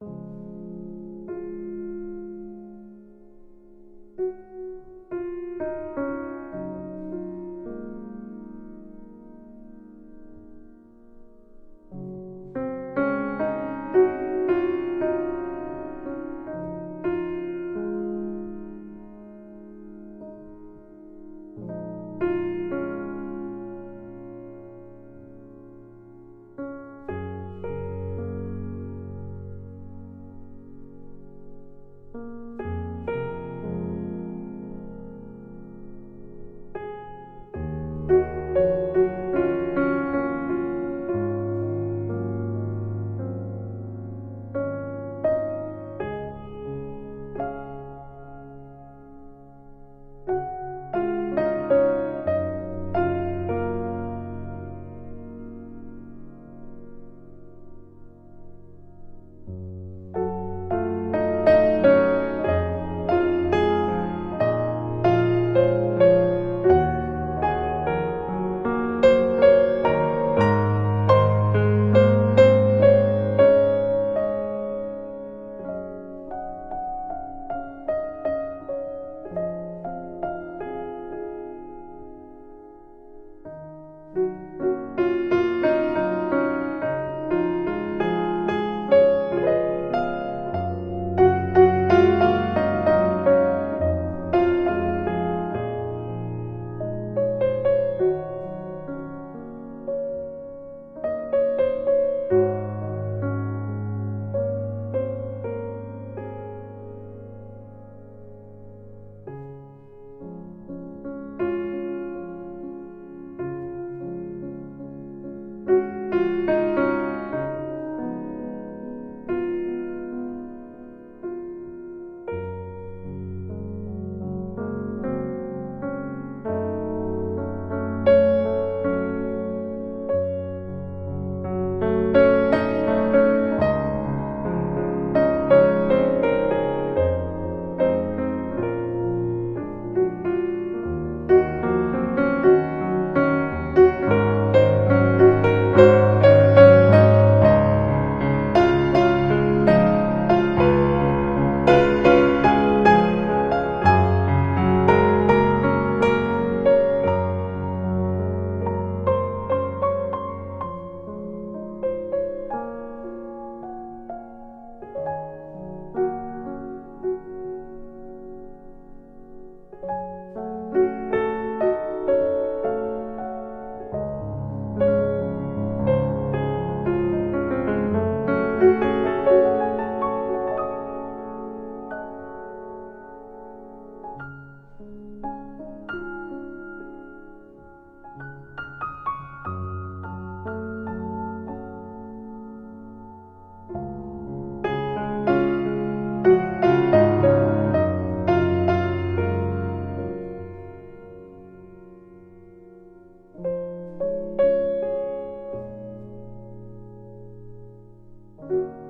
you you.